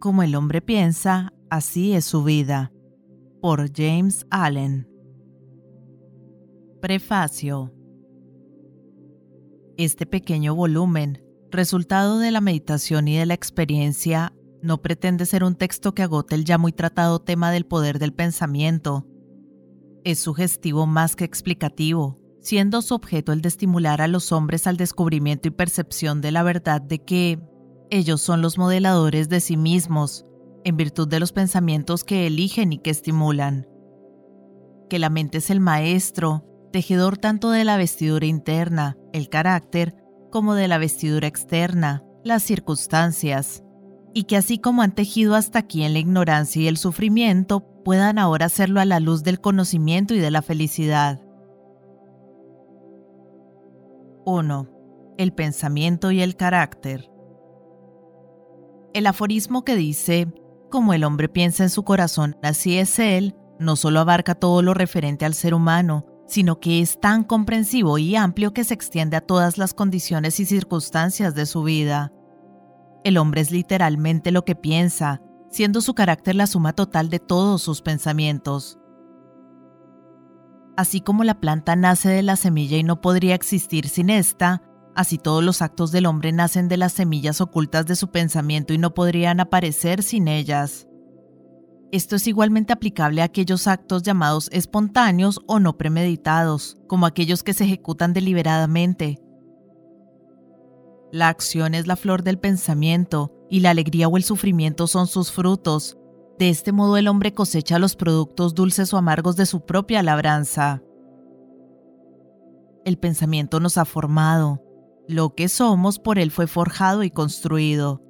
Como el hombre piensa, así es su vida. Por James Allen. Prefacio. Este pequeño volumen, resultado de la meditación y de la experiencia, no pretende ser un texto que agote el ya muy tratado tema del poder del pensamiento. Es sugestivo más que explicativo, siendo su objeto el de estimular a los hombres al descubrimiento y percepción de la verdad de que ellos son los modeladores de sí mismos, en virtud de los pensamientos que eligen y que estimulan. Que la mente es el maestro, tejedor tanto de la vestidura interna, el carácter, como de la vestidura externa, las circunstancias, y que así como han tejido hasta aquí en la ignorancia y el sufrimiento, puedan ahora hacerlo a la luz del conocimiento y de la felicidad. 1. El pensamiento y el carácter. El aforismo que dice, como el hombre piensa en su corazón, así es él, no solo abarca todo lo referente al ser humano, sino que es tan comprensivo y amplio que se extiende a todas las condiciones y circunstancias de su vida. El hombre es literalmente lo que piensa, siendo su carácter la suma total de todos sus pensamientos. Así como la planta nace de la semilla y no podría existir sin esta, así todos los actos del hombre nacen de las semillas ocultas de su pensamiento y no podrían aparecer sin ellas. Esto es igualmente aplicable a aquellos actos llamados espontáneos o no premeditados, como aquellos que se ejecutan deliberadamente. La acción es la flor del pensamiento y la alegría o el sufrimiento son sus frutos, de este modo el hombre cosecha los productos dulces o amargos de su propia labranza. El pensamiento nos ha formado. Lo que somos por él fue forjado y construido.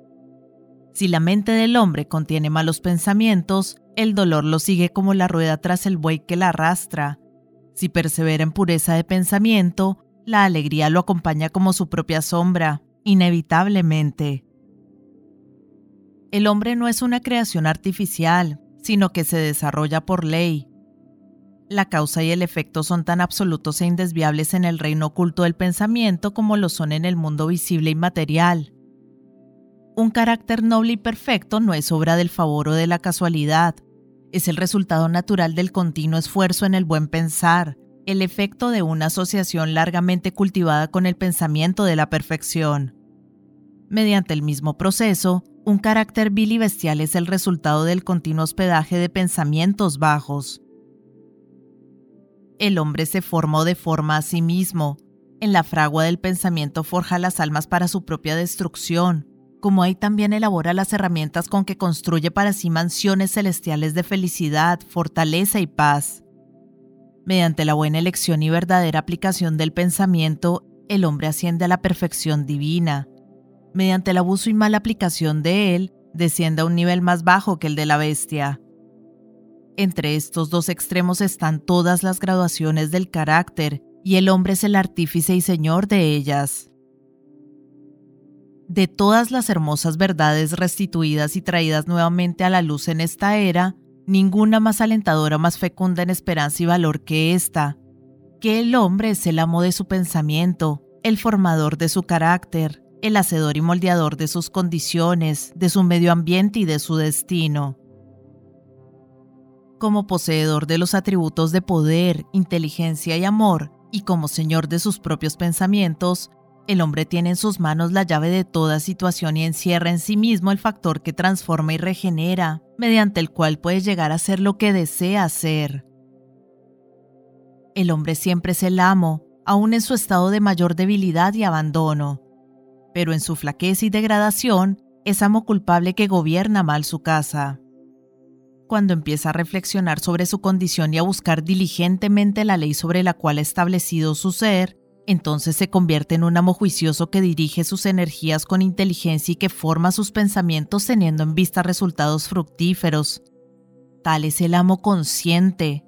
Si la mente del hombre contiene malos pensamientos, el dolor lo sigue como la rueda tras el buey que la arrastra. Si persevera en pureza de pensamiento, la alegría lo acompaña como su propia sombra, inevitablemente. El hombre no es una creación artificial, sino que se desarrolla por ley. La causa y el efecto son tan absolutos e indesviables en el reino oculto del pensamiento como lo son en el mundo visible y material. Un carácter noble y perfecto no es obra del favor o de la casualidad, es el resultado natural del continuo esfuerzo en el buen pensar, el efecto de una asociación largamente cultivada con el pensamiento de la perfección. Mediante el mismo proceso, un carácter vil y bestial es el resultado del continuo hospedaje de pensamientos bajos. El hombre se forma o deforma a sí mismo. En la fragua del pensamiento forja las almas para su propia destrucción, como ahí también elabora las herramientas con que construye para sí mansiones celestiales de felicidad, fortaleza y paz. Mediante la buena elección y verdadera aplicación del pensamiento, el hombre asciende a la perfección divina mediante el abuso y mala aplicación de él, desciende a un nivel más bajo que el de la bestia. Entre estos dos extremos están todas las graduaciones del carácter, y el hombre es el artífice y señor de ellas. De todas las hermosas verdades restituidas y traídas nuevamente a la luz en esta era, ninguna más alentadora, más fecunda en esperanza y valor que esta, que el hombre es el amo de su pensamiento, el formador de su carácter, el hacedor y moldeador de sus condiciones, de su medio ambiente y de su destino. Como poseedor de los atributos de poder, inteligencia y amor, y como señor de sus propios pensamientos, el hombre tiene en sus manos la llave de toda situación y encierra en sí mismo el factor que transforma y regenera, mediante el cual puede llegar a ser lo que desea ser. El hombre siempre es el amo, aun en su estado de mayor debilidad y abandono, pero en su flaqueza y degradación es amo culpable que gobierna mal su casa. Cuando empieza a reflexionar sobre su condición y a buscar diligentemente la ley sobre la cual ha establecido su ser, entonces se convierte en un amo juicioso que dirige sus energías con inteligencia y que forma sus pensamientos teniendo en vista resultados fructíferos. Tal es el amo consciente.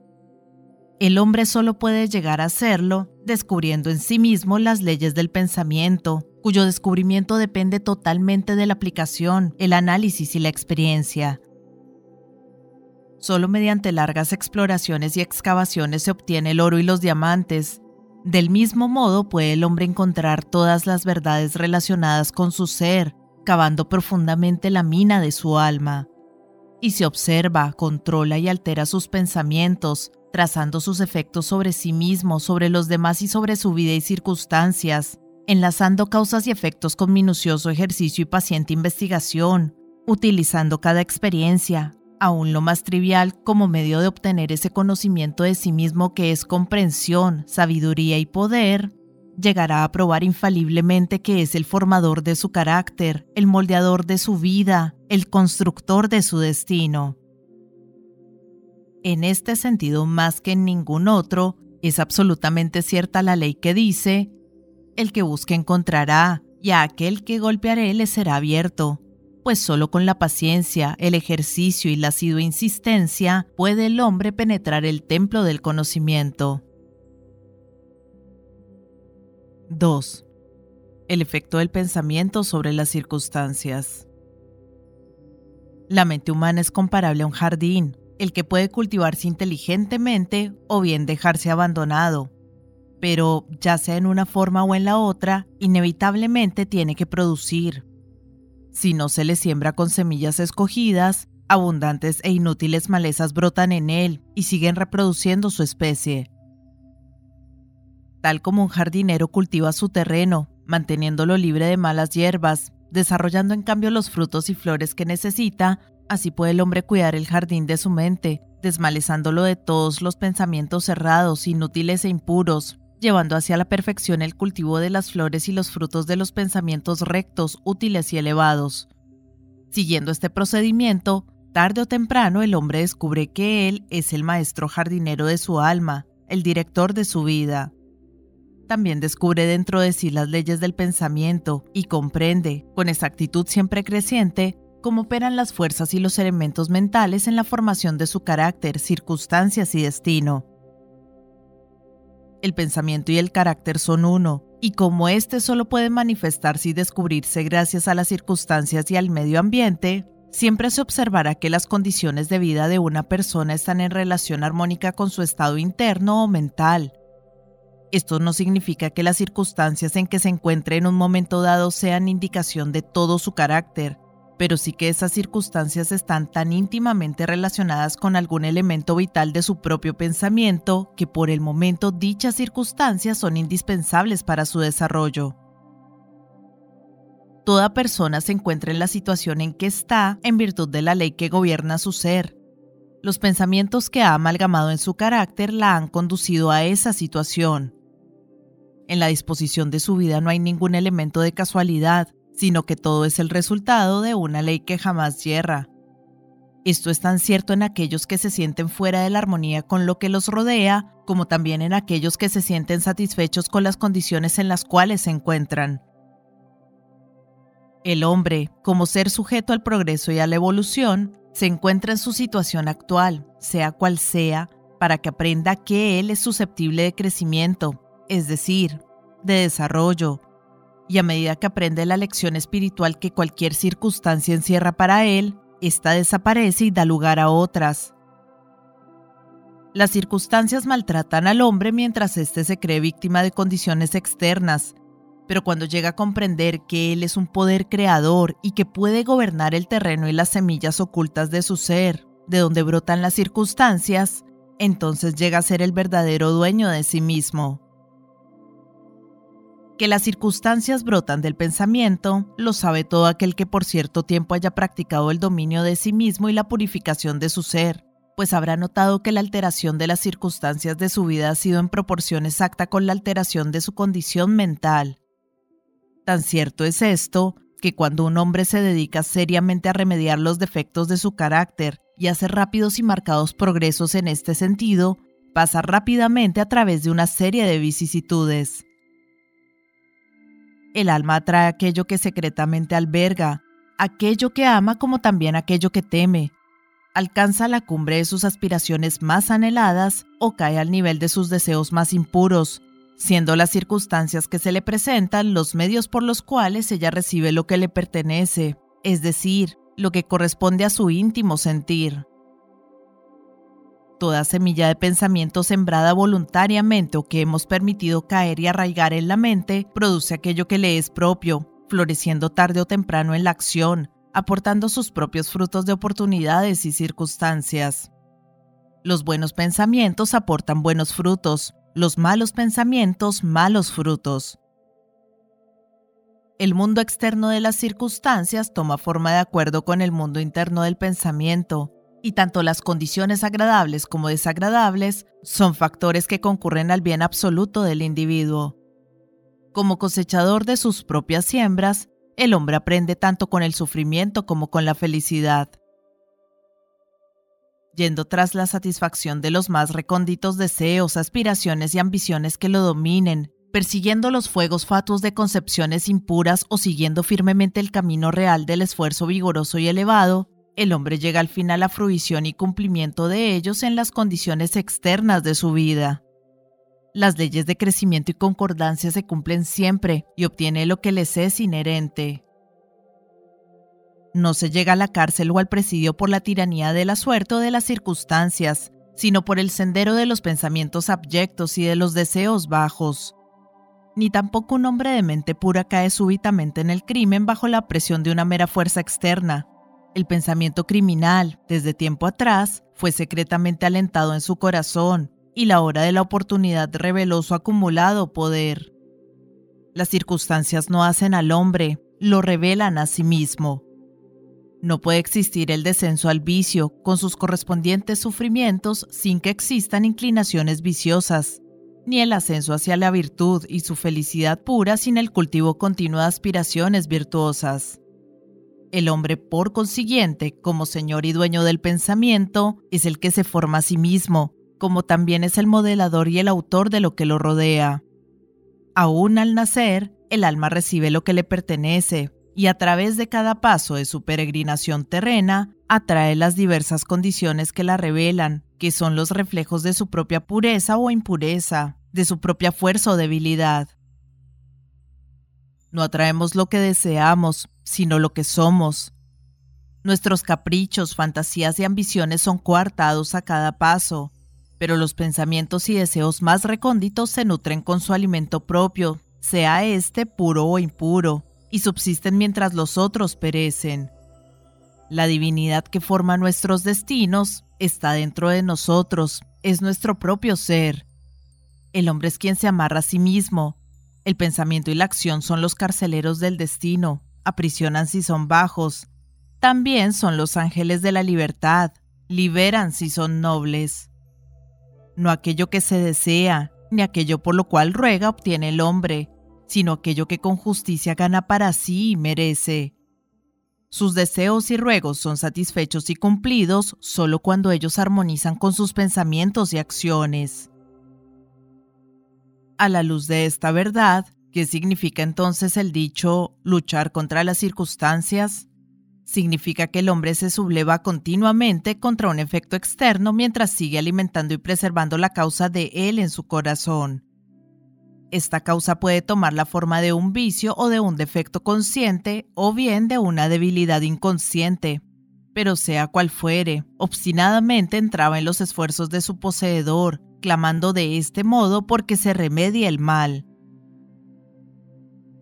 El hombre solo puede llegar a serlo descubriendo en sí mismo las leyes del pensamiento, cuyo descubrimiento depende totalmente de la aplicación, el análisis y la experiencia. Solo mediante largas exploraciones y excavaciones se obtiene el oro y los diamantes. Del mismo modo puede el hombre encontrar todas las verdades relacionadas con su ser, cavando profundamente la mina de su alma. Y se observa, controla y altera sus pensamientos, trazando sus efectos sobre sí mismo, sobre los demás y sobre su vida y circunstancias, enlazando causas y efectos con minucioso ejercicio y paciente investigación, utilizando cada experiencia, aún lo más trivial, como medio de obtener ese conocimiento de sí mismo que es comprensión, sabiduría y poder, llegará a probar infaliblemente que es el formador de su carácter, el moldeador de su vida, el constructor de su destino. En este sentido, más que en ningún otro, es absolutamente cierta la ley que dice, el que busque encontrará, y a aquel que golpearé le será abierto pues solo con la paciencia, el ejercicio y la asidua insistencia puede el hombre penetrar el templo del conocimiento. 2. El efecto del pensamiento sobre las circunstancias. La mente humana es comparable a un jardín, el que puede cultivarse inteligentemente o bien dejarse abandonado. Pero, ya sea en una forma o en la otra, inevitablemente tiene que producir, si no se le siembra con semillas escogidas, abundantes e inútiles malezas brotan en él y siguen reproduciendo su especie. Tal como un jardinero cultiva su terreno, manteniéndolo libre de malas hierbas, desarrollando en cambio los frutos y flores que necesita, así puede el hombre cuidar el jardín de su mente, desmalezándolo de todos los pensamientos cerrados, inútiles e impuros, llevando hacia la perfección el cultivo de las flores y los frutos de los pensamientos rectos, útiles y elevados. Siguiendo este procedimiento, tarde o temprano el hombre descubre que él es el maestro jardinero de su alma, el director de su vida. También descubre dentro de sí las leyes del pensamiento y comprende, con exactitud siempre creciente, cómo operan las fuerzas y los elementos mentales en la formación de su carácter, circunstancias y destino el pensamiento y el carácter son uno, y como éste solo puede manifestarse y descubrirse gracias a las circunstancias y al medio ambiente, siempre se observará que las condiciones de vida de una persona están en relación armónica con su estado interno o mental. Esto no significa que las circunstancias en que se encuentre en un momento dado sean indicación de todo su carácter, pero sí que esas circunstancias están tan íntimamente relacionadas con algún elemento vital de su propio pensamiento que por el momento dichas circunstancias son indispensables para su desarrollo. Toda persona se encuentra en la situación en que está en virtud de la ley que gobierna su ser. Los pensamientos que ha amalgamado en su carácter la han conducido a esa situación. En la disposición de su vida no hay ningún elemento de casualidad, sino que todo es el resultado de una ley que jamás hierra. Esto es tan cierto en aquellos que se sienten fuera de la armonía con lo que los rodea, como también en aquellos que se sienten satisfechos con las condiciones en las cuales se encuentran. El hombre, como ser sujeto al progreso y a la evolución, se encuentra en su situación actual, sea cual sea, para que aprenda que él es susceptible de crecimiento, es decir, de desarrollo, y a medida que aprende la lección espiritual que cualquier circunstancia encierra para él, ésta desaparece y da lugar a otras. Las circunstancias maltratan al hombre mientras éste se cree víctima de condiciones externas, pero cuando llega a comprender que él es un poder creador y que puede gobernar el terreno y las semillas ocultas de su ser, de donde brotan las circunstancias, entonces llega a ser el verdadero dueño de sí mismo que las circunstancias brotan del pensamiento, lo sabe todo aquel que por cierto tiempo haya practicado el dominio de sí mismo y la purificación de su ser, pues habrá notado que la alteración de las circunstancias de su vida ha sido en proporción exacta con la alteración de su condición mental. Tan cierto es esto, que cuando un hombre se dedica seriamente a remediar los defectos de su carácter y hace rápidos y marcados progresos en este sentido, pasa rápidamente a través de una serie de vicisitudes. El alma atrae aquello que secretamente alberga, aquello que ama como también aquello que teme. Alcanza la cumbre de sus aspiraciones más anheladas o cae al nivel de sus deseos más impuros, siendo las circunstancias que se le presentan los medios por los cuales ella recibe lo que le pertenece, es decir, lo que corresponde a su íntimo sentir. Toda semilla de pensamiento sembrada voluntariamente o que hemos permitido caer y arraigar en la mente produce aquello que le es propio, floreciendo tarde o temprano en la acción, aportando sus propios frutos de oportunidades y circunstancias. Los buenos pensamientos aportan buenos frutos, los malos pensamientos malos frutos. El mundo externo de las circunstancias toma forma de acuerdo con el mundo interno del pensamiento, y tanto las condiciones agradables como desagradables son factores que concurren al bien absoluto del individuo. Como cosechador de sus propias siembras, el hombre aprende tanto con el sufrimiento como con la felicidad. Yendo tras la satisfacción de los más recónditos deseos, aspiraciones y ambiciones que lo dominen, persiguiendo los fuegos fatuos de concepciones impuras o siguiendo firmemente el camino real del esfuerzo vigoroso y elevado, el hombre llega al fin a fruición y cumplimiento de ellos en las condiciones externas de su vida. Las leyes de crecimiento y concordancia se cumplen siempre y obtiene lo que les es inherente. No se llega a la cárcel o al presidio por la tiranía de la suerte o de las circunstancias, sino por el sendero de los pensamientos abyectos y de los deseos bajos. Ni tampoco un hombre de mente pura cae súbitamente en el crimen bajo la presión de una mera fuerza externa. El pensamiento criminal, desde tiempo atrás, fue secretamente alentado en su corazón, y la hora de la oportunidad reveló su acumulado poder. Las circunstancias no hacen al hombre, lo revelan a sí mismo. No puede existir el descenso al vicio con sus correspondientes sufrimientos sin que existan inclinaciones viciosas, ni el ascenso hacia la virtud y su felicidad pura sin el cultivo continuo de aspiraciones virtuosas. El hombre, por consiguiente, como señor y dueño del pensamiento, es el que se forma a sí mismo, como también es el modelador y el autor de lo que lo rodea. Aún al nacer, el alma recibe lo que le pertenece, y a través de cada paso de su peregrinación terrena, atrae las diversas condiciones que la revelan, que son los reflejos de su propia pureza o impureza, de su propia fuerza o debilidad. No atraemos lo que deseamos, sino lo que somos. Nuestros caprichos, fantasías y ambiciones son coartados a cada paso, pero los pensamientos y deseos más recónditos se nutren con su alimento propio, sea éste puro o impuro, y subsisten mientras los otros perecen. La divinidad que forma nuestros destinos está dentro de nosotros, es nuestro propio ser. El hombre es quien se amarra a sí mismo. El pensamiento y la acción son los carceleros del destino, aprisionan si son bajos. También son los ángeles de la libertad, liberan si son nobles no aquello que se desea, ni aquello por lo cual ruega obtiene el hombre, sino aquello que con justicia gana para sí y merece. Sus deseos y ruegos son satisfechos y cumplidos solo cuando ellos armonizan con sus pensamientos y acciones. A la luz de esta verdad, ¿qué significa entonces el dicho luchar contra las circunstancias? Significa que el hombre se subleva continuamente contra un efecto externo mientras sigue alimentando y preservando la causa de él en su corazón. Esta causa puede tomar la forma de un vicio o de un defecto consciente o bien de una debilidad inconsciente. Pero sea cual fuere, obstinadamente entraba en los esfuerzos de su poseedor, clamando de este modo porque se remedie el mal.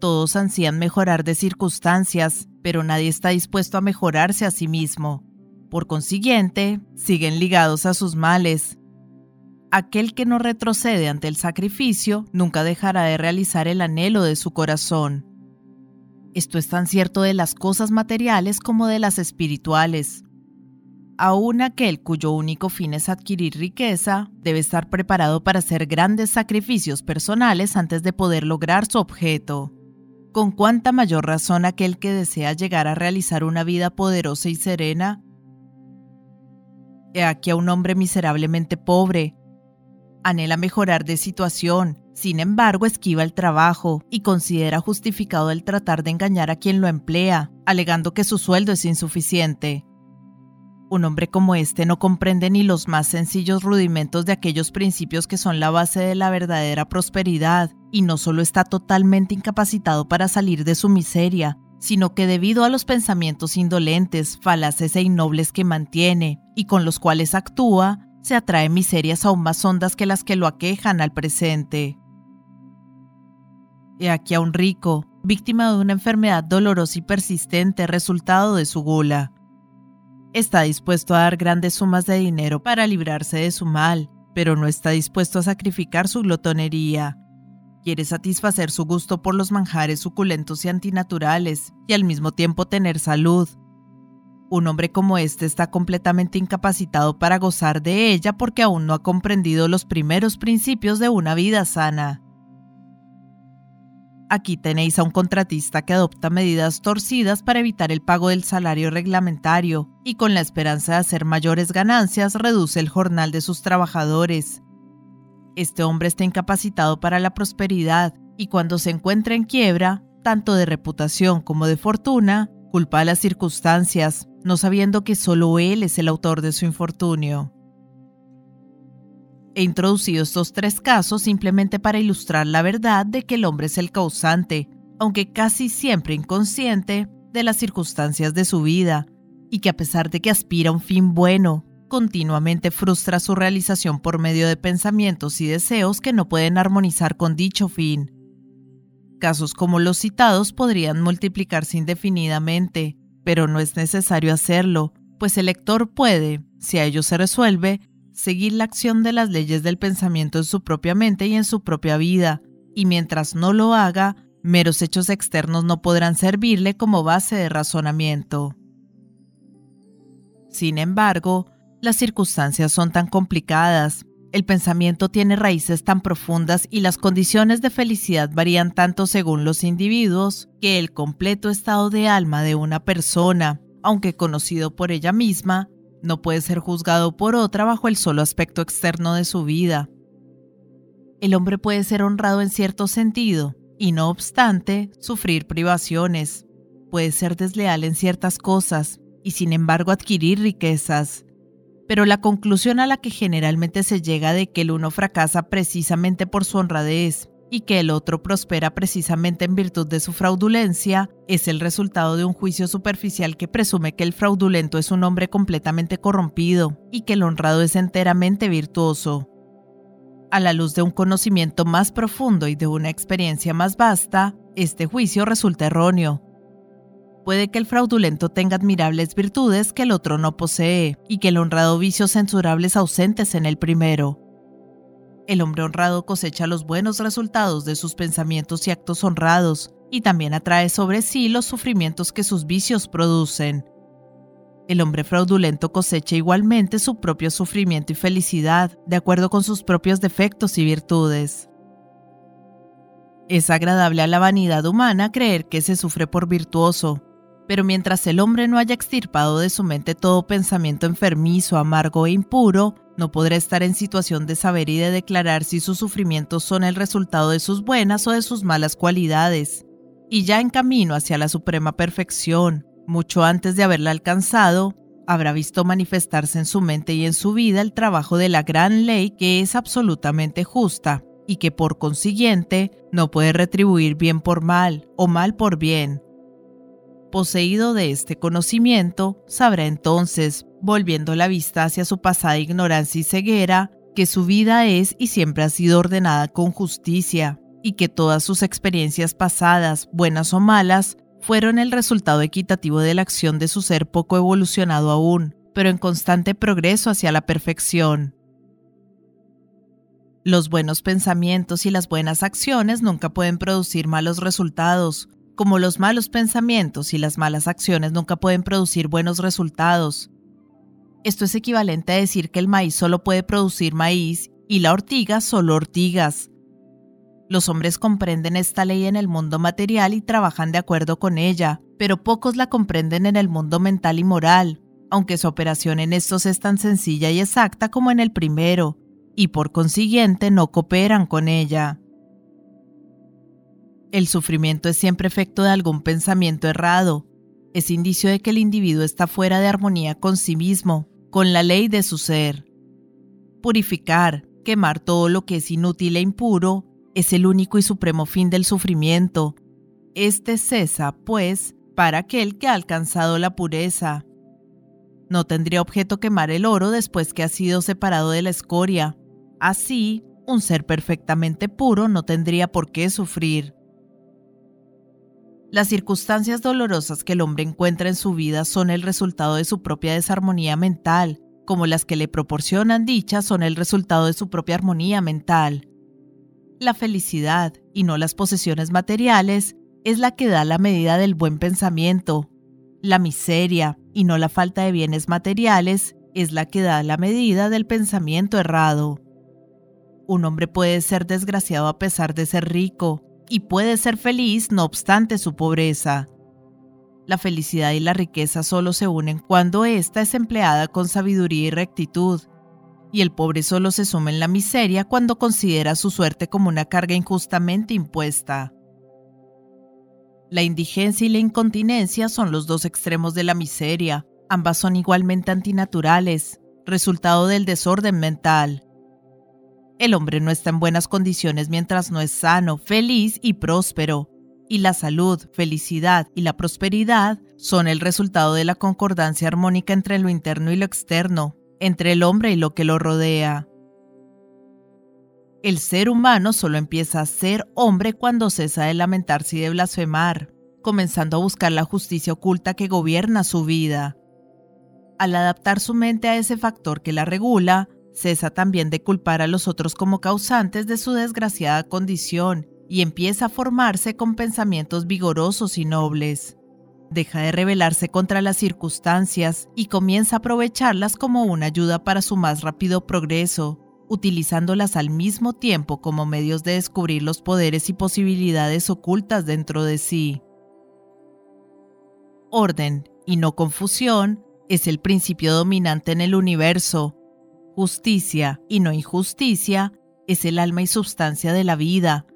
Todos ansían mejorar de circunstancias, pero nadie está dispuesto a mejorarse a sí mismo. Por consiguiente, siguen ligados a sus males. Aquel que no retrocede ante el sacrificio nunca dejará de realizar el anhelo de su corazón. Esto es tan cierto de las cosas materiales como de las espirituales. Aún aquel cuyo único fin es adquirir riqueza debe estar preparado para hacer grandes sacrificios personales antes de poder lograr su objeto con cuánta mayor razón aquel que desea llegar a realizar una vida poderosa y serena. He aquí a un hombre miserablemente pobre. Anhela mejorar de situación, sin embargo esquiva el trabajo y considera justificado el tratar de engañar a quien lo emplea, alegando que su sueldo es insuficiente. Un hombre como este no comprende ni los más sencillos rudimentos de aquellos principios que son la base de la verdadera prosperidad, y no solo está totalmente incapacitado para salir de su miseria, sino que debido a los pensamientos indolentes, falaces e innobles que mantiene y con los cuales actúa, se atrae miserias aún más hondas que las que lo aquejan al presente. He aquí a un rico, víctima de una enfermedad dolorosa y persistente resultado de su gula. Está dispuesto a dar grandes sumas de dinero para librarse de su mal, pero no está dispuesto a sacrificar su glotonería. Quiere satisfacer su gusto por los manjares suculentos y antinaturales y al mismo tiempo tener salud. Un hombre como este está completamente incapacitado para gozar de ella porque aún no ha comprendido los primeros principios de una vida sana. Aquí tenéis a un contratista que adopta medidas torcidas para evitar el pago del salario reglamentario y con la esperanza de hacer mayores ganancias reduce el jornal de sus trabajadores. Este hombre está incapacitado para la prosperidad y cuando se encuentra en quiebra, tanto de reputación como de fortuna, culpa a las circunstancias, no sabiendo que solo él es el autor de su infortunio. He introducido estos tres casos simplemente para ilustrar la verdad de que el hombre es el causante, aunque casi siempre inconsciente, de las circunstancias de su vida, y que a pesar de que aspira a un fin bueno, continuamente frustra su realización por medio de pensamientos y deseos que no pueden armonizar con dicho fin. Casos como los citados podrían multiplicarse indefinidamente, pero no es necesario hacerlo, pues el lector puede, si a ello se resuelve, seguir la acción de las leyes del pensamiento en su propia mente y en su propia vida, y mientras no lo haga, meros hechos externos no podrán servirle como base de razonamiento. Sin embargo, las circunstancias son tan complicadas, el pensamiento tiene raíces tan profundas y las condiciones de felicidad varían tanto según los individuos que el completo estado de alma de una persona, aunque conocido por ella misma, no puede ser juzgado por otra bajo el solo aspecto externo de su vida. El hombre puede ser honrado en cierto sentido y no obstante sufrir privaciones. Puede ser desleal en ciertas cosas y sin embargo adquirir riquezas. Pero la conclusión a la que generalmente se llega de que el uno fracasa precisamente por su honradez y que el otro prospera precisamente en virtud de su fraudulencia, es el resultado de un juicio superficial que presume que el fraudulento es un hombre completamente corrompido y que el honrado es enteramente virtuoso. A la luz de un conocimiento más profundo y de una experiencia más vasta, este juicio resulta erróneo. Puede que el fraudulento tenga admirables virtudes que el otro no posee y que el honrado vicios censurables ausentes en el primero el hombre honrado cosecha los buenos resultados de sus pensamientos y actos honrados, y también atrae sobre sí los sufrimientos que sus vicios producen. El hombre fraudulento cosecha igualmente su propio sufrimiento y felicidad, de acuerdo con sus propios defectos y virtudes. Es agradable a la vanidad humana creer que se sufre por virtuoso, pero mientras el hombre no haya extirpado de su mente todo pensamiento enfermizo, amargo e impuro, no podrá estar en situación de saber y de declarar si sus sufrimientos son el resultado de sus buenas o de sus malas cualidades. Y ya en camino hacia la suprema perfección, mucho antes de haberla alcanzado, habrá visto manifestarse en su mente y en su vida el trabajo de la gran ley que es absolutamente justa y que por consiguiente no puede retribuir bien por mal o mal por bien, Poseído de este conocimiento, sabrá entonces, volviendo la vista hacia su pasada ignorancia y ceguera, que su vida es y siempre ha sido ordenada con justicia, y que todas sus experiencias pasadas, buenas o malas, fueron el resultado equitativo de la acción de su ser poco evolucionado aún, pero en constante progreso hacia la perfección. Los buenos pensamientos y las buenas acciones nunca pueden producir malos resultados, como los malos pensamientos y las malas acciones nunca pueden producir buenos resultados. Esto es equivalente a decir que el maíz solo puede producir maíz y la ortiga solo ortigas. Los hombres comprenden esta ley en el mundo material y trabajan de acuerdo con ella, pero pocos la comprenden en el mundo mental y moral, aunque su operación en estos es tan sencilla y exacta como en el primero, y por consiguiente no cooperan con ella. El sufrimiento es siempre efecto de algún pensamiento errado. Es indicio de que el individuo está fuera de armonía con sí mismo, con la ley de su ser. Purificar, quemar todo lo que es inútil e impuro, es el único y supremo fin del sufrimiento. Este cesa, pues, para aquel que ha alcanzado la pureza. No tendría objeto quemar el oro después que ha sido separado de la escoria. Así, un ser perfectamente puro no tendría por qué sufrir. Las circunstancias dolorosas que el hombre encuentra en su vida son el resultado de su propia desarmonía mental, como las que le proporcionan dicha son el resultado de su propia armonía mental. La felicidad, y no las posesiones materiales, es la que da la medida del buen pensamiento. La miseria, y no la falta de bienes materiales, es la que da la medida del pensamiento errado. Un hombre puede ser desgraciado a pesar de ser rico, y puede ser feliz no obstante su pobreza. La felicidad y la riqueza solo se unen cuando ésta es empleada con sabiduría y rectitud, y el pobre solo se suma en la miseria cuando considera su suerte como una carga injustamente impuesta. La indigencia y la incontinencia son los dos extremos de la miseria, ambas son igualmente antinaturales, resultado del desorden mental. El hombre no está en buenas condiciones mientras no es sano, feliz y próspero, y la salud, felicidad y la prosperidad son el resultado de la concordancia armónica entre lo interno y lo externo, entre el hombre y lo que lo rodea. El ser humano solo empieza a ser hombre cuando cesa de lamentarse y de blasfemar, comenzando a buscar la justicia oculta que gobierna su vida. Al adaptar su mente a ese factor que la regula, Cesa también de culpar a los otros como causantes de su desgraciada condición y empieza a formarse con pensamientos vigorosos y nobles. Deja de rebelarse contra las circunstancias y comienza a aprovecharlas como una ayuda para su más rápido progreso, utilizándolas al mismo tiempo como medios de descubrir los poderes y posibilidades ocultas dentro de sí. Orden, y no confusión, es el principio dominante en el universo, Justicia y no injusticia es el alma y sustancia de la vida.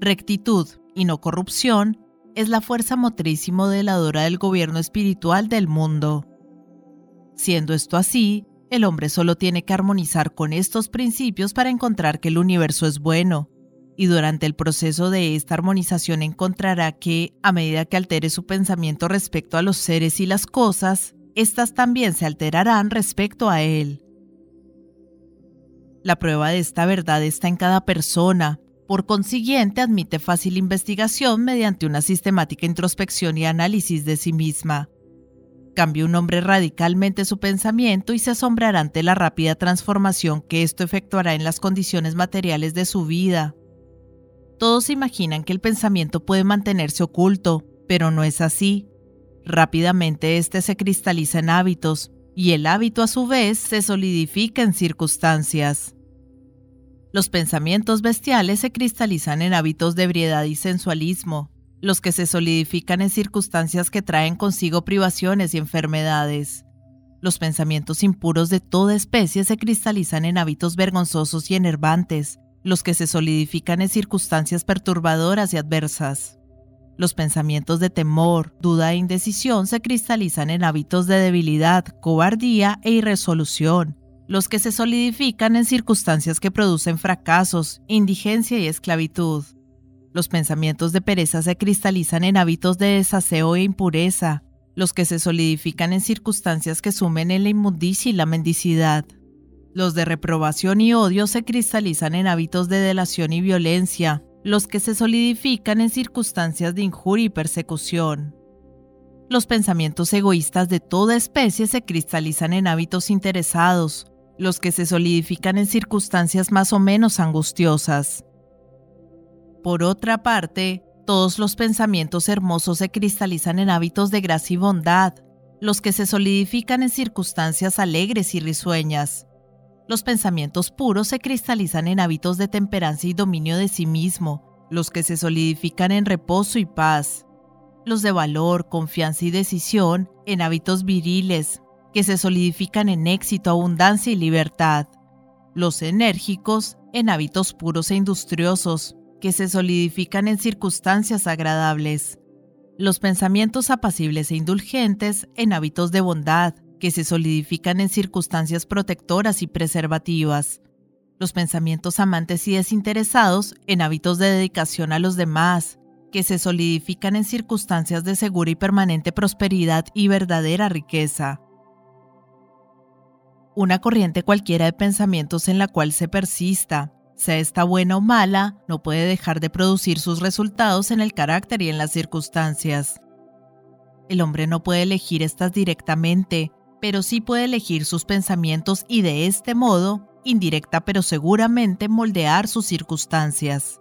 Rectitud y no corrupción es la fuerza motriz y modeladora del gobierno espiritual del mundo. Siendo esto así, el hombre solo tiene que armonizar con estos principios para encontrar que el universo es bueno, y durante el proceso de esta armonización encontrará que, a medida que altere su pensamiento respecto a los seres y las cosas, éstas también se alterarán respecto a él. La prueba de esta verdad está en cada persona, por consiguiente admite fácil investigación mediante una sistemática introspección y análisis de sí misma. Cambie un hombre radicalmente su pensamiento y se asombrará ante la rápida transformación que esto efectuará en las condiciones materiales de su vida. Todos imaginan que el pensamiento puede mantenerse oculto, pero no es así. Rápidamente este se cristaliza en hábitos, y el hábito a su vez se solidifica en circunstancias. Los pensamientos bestiales se cristalizan en hábitos de ebriedad y sensualismo, los que se solidifican en circunstancias que traen consigo privaciones y enfermedades. Los pensamientos impuros de toda especie se cristalizan en hábitos vergonzosos y enervantes, los que se solidifican en circunstancias perturbadoras y adversas. Los pensamientos de temor, duda e indecisión se cristalizan en hábitos de debilidad, cobardía e irresolución, los que se solidifican en circunstancias que producen fracasos, indigencia y esclavitud. Los pensamientos de pereza se cristalizan en hábitos de desaseo e impureza, los que se solidifican en circunstancias que sumen en la inmundicia y la mendicidad. Los de reprobación y odio se cristalizan en hábitos de delación y violencia, los que se solidifican en circunstancias de injuria y persecución. Los pensamientos egoístas de toda especie se cristalizan en hábitos interesados, los que se solidifican en circunstancias más o menos angustiosas. Por otra parte, todos los pensamientos hermosos se cristalizan en hábitos de gracia y bondad, los que se solidifican en circunstancias alegres y risueñas. Los pensamientos puros se cristalizan en hábitos de temperancia y dominio de sí mismo, los que se solidifican en reposo y paz. Los de valor, confianza y decisión en hábitos viriles, que se solidifican en éxito, abundancia y libertad. Los enérgicos en hábitos puros e industriosos, que se solidifican en circunstancias agradables. Los pensamientos apacibles e indulgentes en hábitos de bondad, que se solidifican en circunstancias protectoras y preservativas. Los pensamientos amantes y desinteresados en hábitos de dedicación a los demás, que se solidifican en circunstancias de segura y permanente prosperidad y verdadera riqueza. Una corriente cualquiera de pensamientos en la cual se persista, sea esta buena o mala, no puede dejar de producir sus resultados en el carácter y en las circunstancias. El hombre no puede elegir estas directamente, pero sí puede elegir sus pensamientos y de este modo, indirecta pero seguramente, moldear sus circunstancias.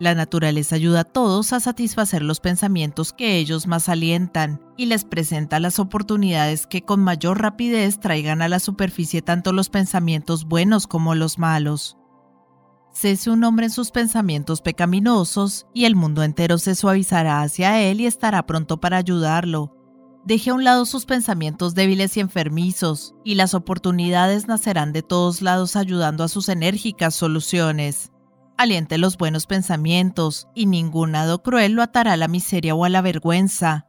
La naturaleza ayuda a todos a satisfacer los pensamientos que ellos más alientan y les presenta las oportunidades que con mayor rapidez traigan a la superficie tanto los pensamientos buenos como los malos. Cese un hombre en sus pensamientos pecaminosos y el mundo entero se suavizará hacia él y estará pronto para ayudarlo. Deje a un lado sus pensamientos débiles y enfermizos, y las oportunidades nacerán de todos lados ayudando a sus enérgicas soluciones aliente los buenos pensamientos, y ningún hado cruel lo atará a la miseria o a la vergüenza.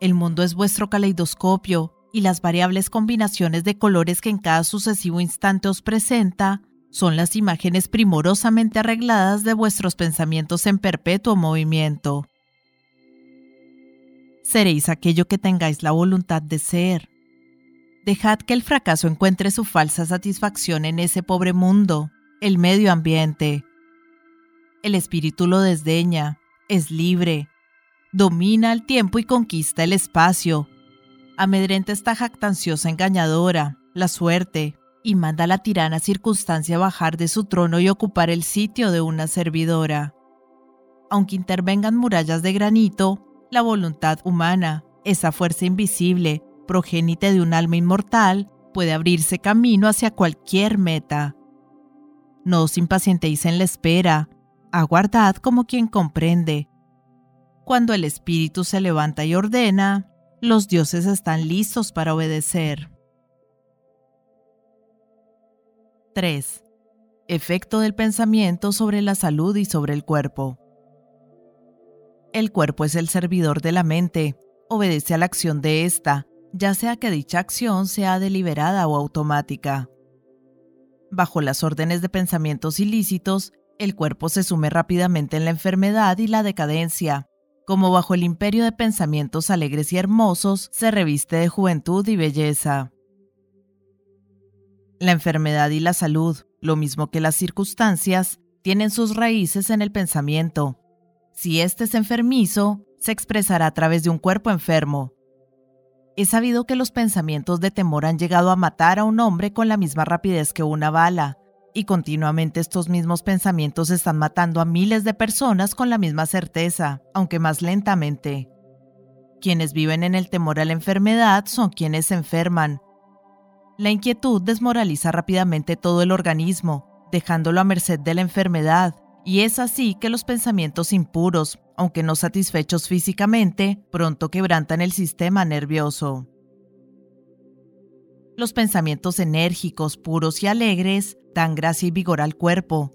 El mundo es vuestro caleidoscopio, y las variables combinaciones de colores que en cada sucesivo instante os presenta son las imágenes primorosamente arregladas de vuestros pensamientos en perpetuo movimiento. Seréis aquello que tengáis la voluntad de ser. Dejad que el fracaso encuentre su falsa satisfacción en ese pobre mundo el medio ambiente. El espíritu lo desdeña, es libre, domina el tiempo y conquista el espacio. Amedrenta esta jactanciosa engañadora, la suerte, y manda a la tirana circunstancia bajar de su trono y ocupar el sitio de una servidora. Aunque intervengan murallas de granito, la voluntad humana, esa fuerza invisible, progénite de un alma inmortal, puede abrirse camino hacia cualquier meta. No os impacientéis en la espera, aguardad como quien comprende. Cuando el Espíritu se levanta y ordena, los dioses están listos para obedecer. 3. Efecto del pensamiento sobre la salud y sobre el cuerpo. El cuerpo es el servidor de la mente, obedece a la acción de ésta, ya sea que dicha acción sea deliberada o automática. Bajo las órdenes de pensamientos ilícitos, el cuerpo se sume rápidamente en la enfermedad y la decadencia, como bajo el imperio de pensamientos alegres y hermosos se reviste de juventud y belleza. La enfermedad y la salud, lo mismo que las circunstancias, tienen sus raíces en el pensamiento. Si éste es enfermizo, se expresará a través de un cuerpo enfermo, He sabido que los pensamientos de temor han llegado a matar a un hombre con la misma rapidez que una bala, y continuamente estos mismos pensamientos están matando a miles de personas con la misma certeza, aunque más lentamente. Quienes viven en el temor a la enfermedad son quienes se enferman. La inquietud desmoraliza rápidamente todo el organismo, dejándolo a merced de la enfermedad, y es así que los pensamientos impuros, aunque no satisfechos físicamente, pronto quebrantan el sistema nervioso. Los pensamientos enérgicos, puros y alegres dan gracia y vigor al cuerpo.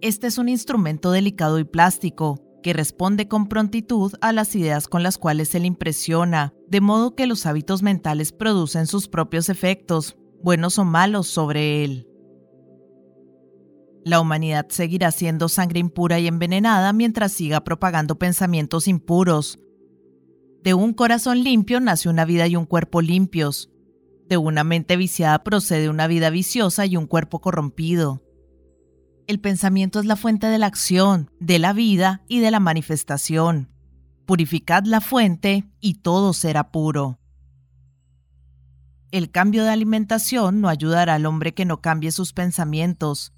Este es un instrumento delicado y plástico que responde con prontitud a las ideas con las cuales se le impresiona, de modo que los hábitos mentales producen sus propios efectos, buenos o malos, sobre él. La humanidad seguirá siendo sangre impura y envenenada mientras siga propagando pensamientos impuros. De un corazón limpio nace una vida y un cuerpo limpios. De una mente viciada procede una vida viciosa y un cuerpo corrompido. El pensamiento es la fuente de la acción, de la vida y de la manifestación. Purificad la fuente y todo será puro. El cambio de alimentación no ayudará al hombre que no cambie sus pensamientos,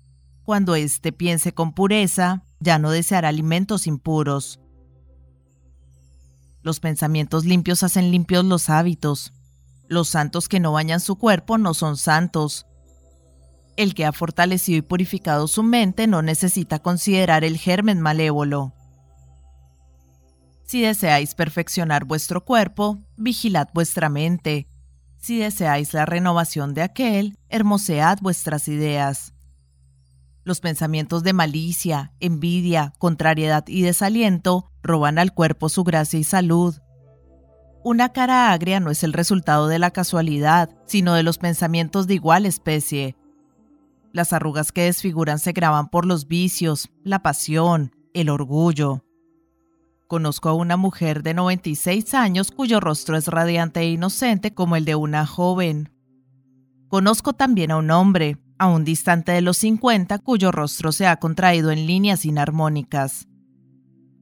cuando éste piense con pureza, ya no deseará alimentos impuros. Los pensamientos limpios hacen limpios los hábitos. Los santos que no bañan su cuerpo no son santos. El que ha fortalecido y purificado su mente no necesita considerar el germen malévolo. Si deseáis perfeccionar vuestro cuerpo, vigilad vuestra mente. Si deseáis la renovación de aquel, hermosead vuestras ideas. Los pensamientos de malicia, envidia, contrariedad y desaliento roban al cuerpo su gracia y salud. Una cara agria no es el resultado de la casualidad, sino de los pensamientos de igual especie. Las arrugas que desfiguran se graban por los vicios, la pasión, el orgullo. Conozco a una mujer de 96 años cuyo rostro es radiante e inocente como el de una joven. Conozco también a un hombre, aún distante de los 50, cuyo rostro se ha contraído en líneas inarmónicas.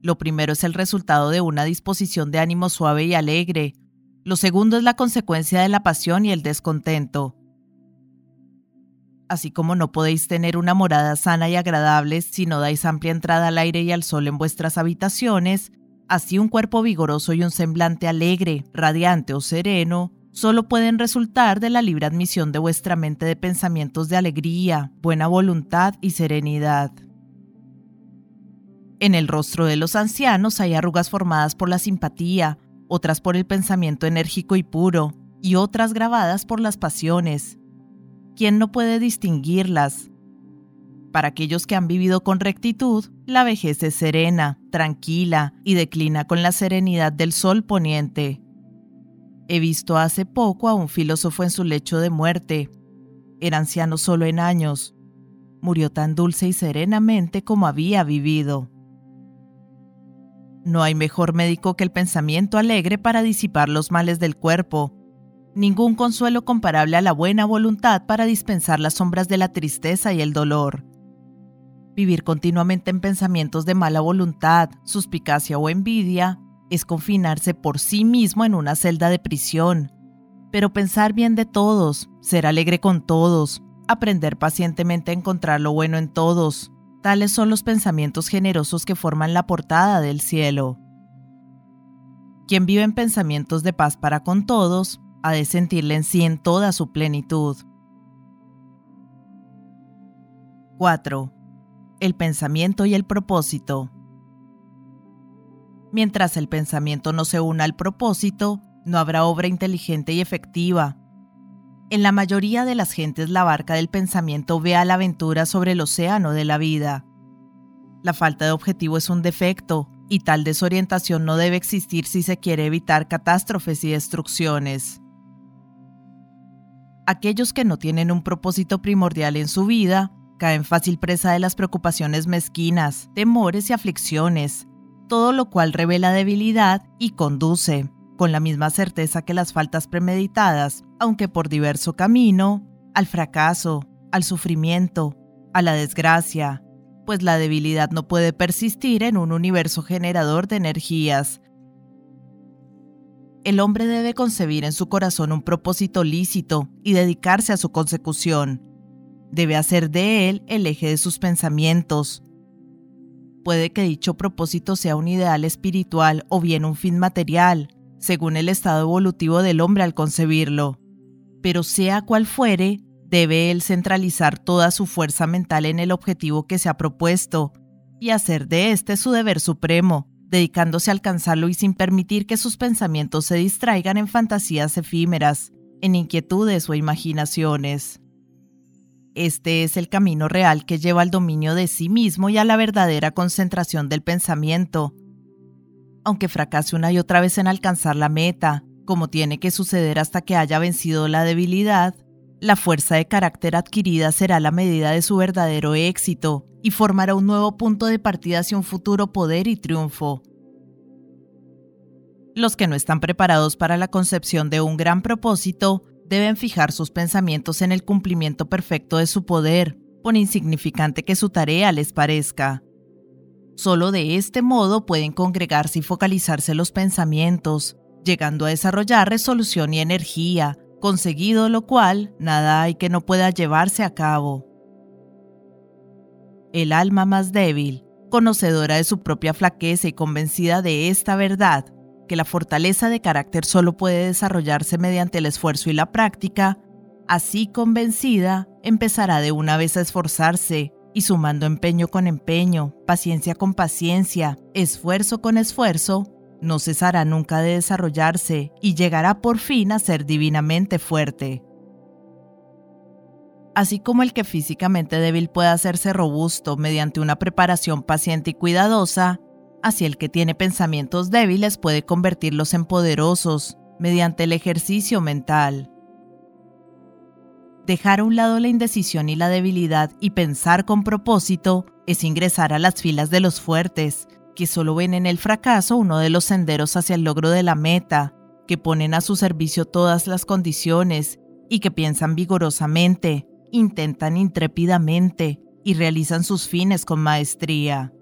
Lo primero es el resultado de una disposición de ánimo suave y alegre. Lo segundo es la consecuencia de la pasión y el descontento. Así como no podéis tener una morada sana y agradable si no dais amplia entrada al aire y al sol en vuestras habitaciones, así un cuerpo vigoroso y un semblante alegre, radiante o sereno solo pueden resultar de la libre admisión de vuestra mente de pensamientos de alegría, buena voluntad y serenidad. En el rostro de los ancianos hay arrugas formadas por la simpatía, otras por el pensamiento enérgico y puro, y otras grabadas por las pasiones. ¿Quién no puede distinguirlas? Para aquellos que han vivido con rectitud, la vejez es serena, tranquila y declina con la serenidad del sol poniente. He visto hace poco a un filósofo en su lecho de muerte. Era anciano solo en años. Murió tan dulce y serenamente como había vivido. No hay mejor médico que el pensamiento alegre para disipar los males del cuerpo. Ningún consuelo comparable a la buena voluntad para dispensar las sombras de la tristeza y el dolor. Vivir continuamente en pensamientos de mala voluntad, suspicacia o envidia es confinarse por sí mismo en una celda de prisión. Pero pensar bien de todos, ser alegre con todos, aprender pacientemente a encontrar lo bueno en todos, tales son los pensamientos generosos que forman la portada del cielo. Quien vive en pensamientos de paz para con todos, ha de sentirle en sí en toda su plenitud. 4. El pensamiento y el propósito. Mientras el pensamiento no se una al propósito, no habrá obra inteligente y efectiva. En la mayoría de las gentes la barca del pensamiento ve a la aventura sobre el océano de la vida. La falta de objetivo es un defecto, y tal desorientación no debe existir si se quiere evitar catástrofes y destrucciones. Aquellos que no tienen un propósito primordial en su vida caen fácil presa de las preocupaciones mezquinas, temores y aflicciones, todo lo cual revela debilidad y conduce, con la misma certeza que las faltas premeditadas, aunque por diverso camino, al fracaso, al sufrimiento, a la desgracia, pues la debilidad no puede persistir en un universo generador de energías. El hombre debe concebir en su corazón un propósito lícito y dedicarse a su consecución. Debe hacer de él el eje de sus pensamientos, Puede que dicho propósito sea un ideal espiritual o bien un fin material, según el estado evolutivo del hombre al concebirlo. Pero sea cual fuere, debe él centralizar toda su fuerza mental en el objetivo que se ha propuesto y hacer de este su deber supremo, dedicándose a alcanzarlo y sin permitir que sus pensamientos se distraigan en fantasías efímeras, en inquietudes o imaginaciones. Este es el camino real que lleva al dominio de sí mismo y a la verdadera concentración del pensamiento. Aunque fracase una y otra vez en alcanzar la meta, como tiene que suceder hasta que haya vencido la debilidad, la fuerza de carácter adquirida será la medida de su verdadero éxito y formará un nuevo punto de partida hacia un futuro poder y triunfo. Los que no están preparados para la concepción de un gran propósito deben fijar sus pensamientos en el cumplimiento perfecto de su poder, por insignificante que su tarea les parezca. Solo de este modo pueden congregarse y focalizarse los pensamientos, llegando a desarrollar resolución y energía, conseguido lo cual nada hay que no pueda llevarse a cabo. El alma más débil, conocedora de su propia flaqueza y convencida de esta verdad, que la fortaleza de carácter solo puede desarrollarse mediante el esfuerzo y la práctica, así convencida, empezará de una vez a esforzarse, y sumando empeño con empeño, paciencia con paciencia, esfuerzo con esfuerzo, no cesará nunca de desarrollarse y llegará por fin a ser divinamente fuerte. Así como el que físicamente débil puede hacerse robusto mediante una preparación paciente y cuidadosa, Así el que tiene pensamientos débiles puede convertirlos en poderosos mediante el ejercicio mental. Dejar a un lado la indecisión y la debilidad y pensar con propósito es ingresar a las filas de los fuertes, que solo ven en el fracaso uno de los senderos hacia el logro de la meta, que ponen a su servicio todas las condiciones y que piensan vigorosamente, intentan intrépidamente y realizan sus fines con maestría.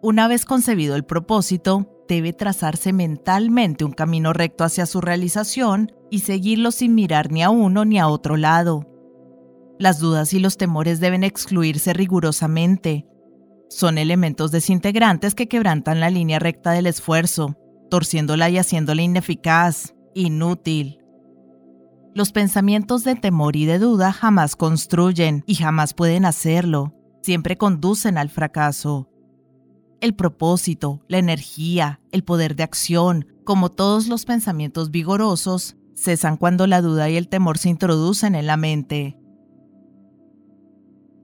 Una vez concebido el propósito, debe trazarse mentalmente un camino recto hacia su realización y seguirlo sin mirar ni a uno ni a otro lado. Las dudas y los temores deben excluirse rigurosamente. Son elementos desintegrantes que quebrantan la línea recta del esfuerzo, torciéndola y haciéndola ineficaz, inútil. Los pensamientos de temor y de duda jamás construyen y jamás pueden hacerlo, siempre conducen al fracaso. El propósito, la energía, el poder de acción, como todos los pensamientos vigorosos, cesan cuando la duda y el temor se introducen en la mente.